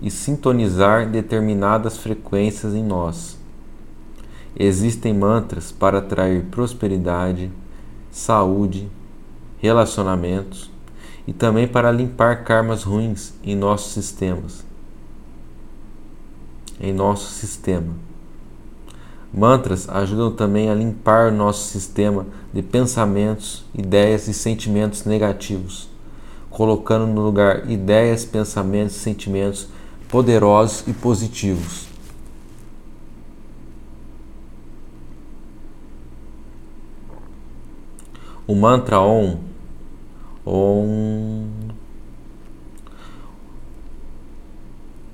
e sintonizar determinadas frequências em nós. Existem mantras para atrair prosperidade, saúde, relacionamentos e também para limpar karmas ruins em nossos sistemas. Em nosso sistema. Mantras ajudam também a limpar nosso sistema de pensamentos, ideias e sentimentos negativos, colocando no lugar ideias, pensamentos sentimentos poderosos e positivos. O mantra Om, Om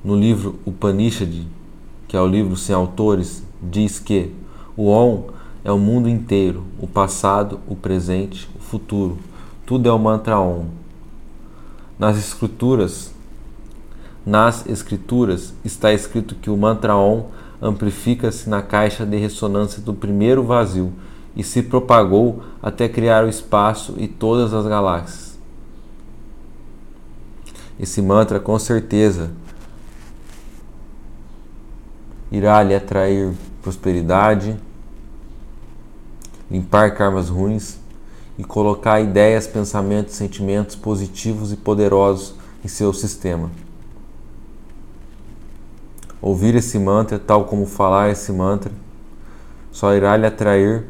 no livro Upanishad, que é o livro sem autores, diz que o Om é o mundo inteiro, o passado, o presente, o futuro. Tudo é o mantra Om. Nas escrituras, nas escrituras está escrito que o mantra Om amplifica-se na caixa de ressonância do primeiro vazio e se propagou até criar o espaço e todas as galáxias. Esse mantra com certeza irá lhe atrair prosperidade, limpar karmas ruins e colocar ideias, pensamentos, sentimentos positivos e poderosos em seu sistema. Ouvir esse mantra, tal como falar esse mantra, só irá lhe atrair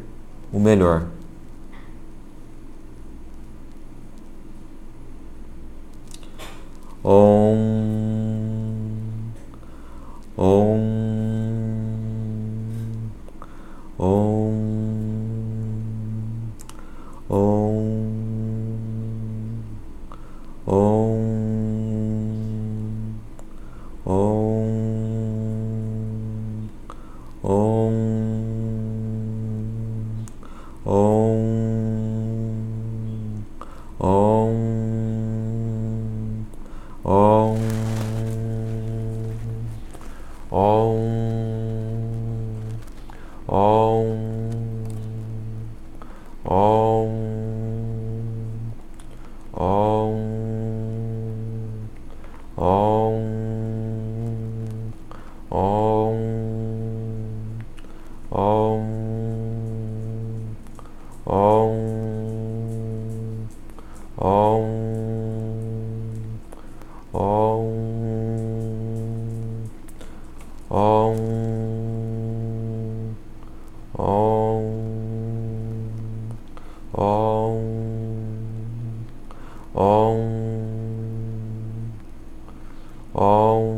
o melhor. Om. Om. Om. Om. Om. Om. Om.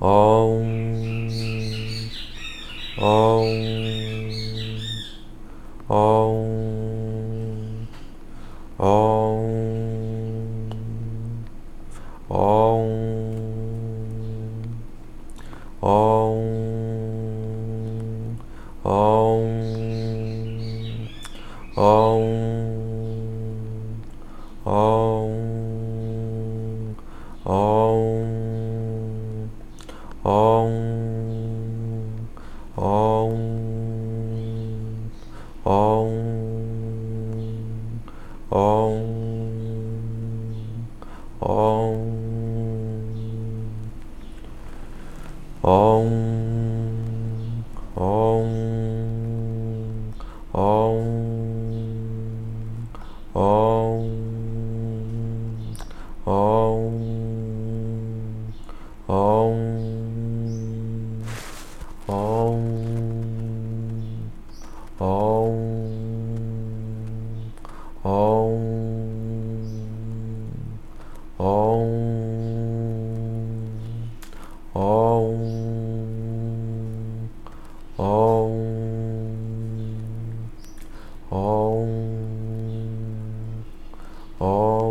Om. Om. Om. Om. Om. Om. Om. Om. Om Oh.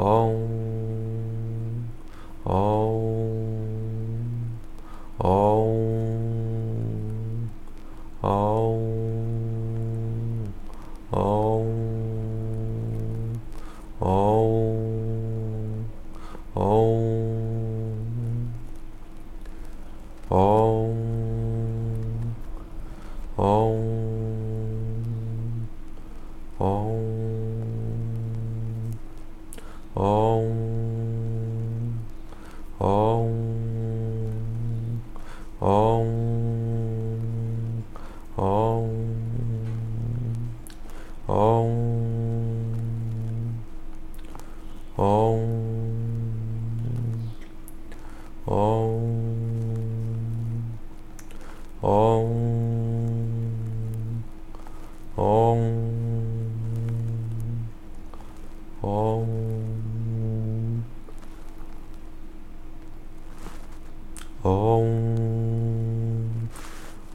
Om. Om. Om. Om. Om. Om.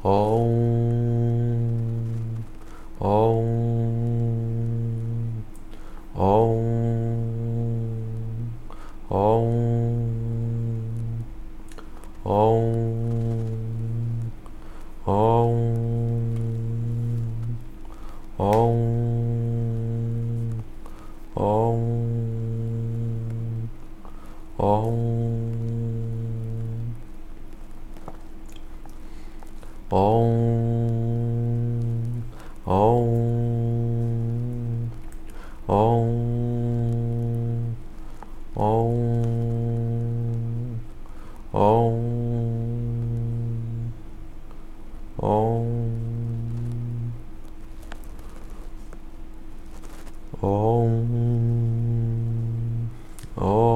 Om. Om. Om. Om. Om. Om. Om. Om.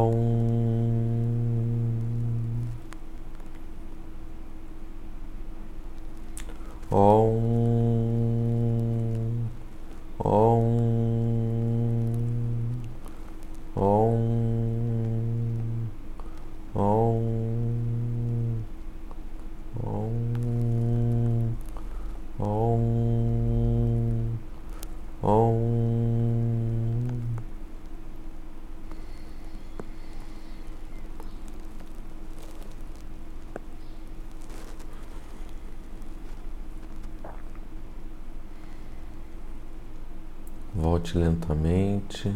Volte lentamente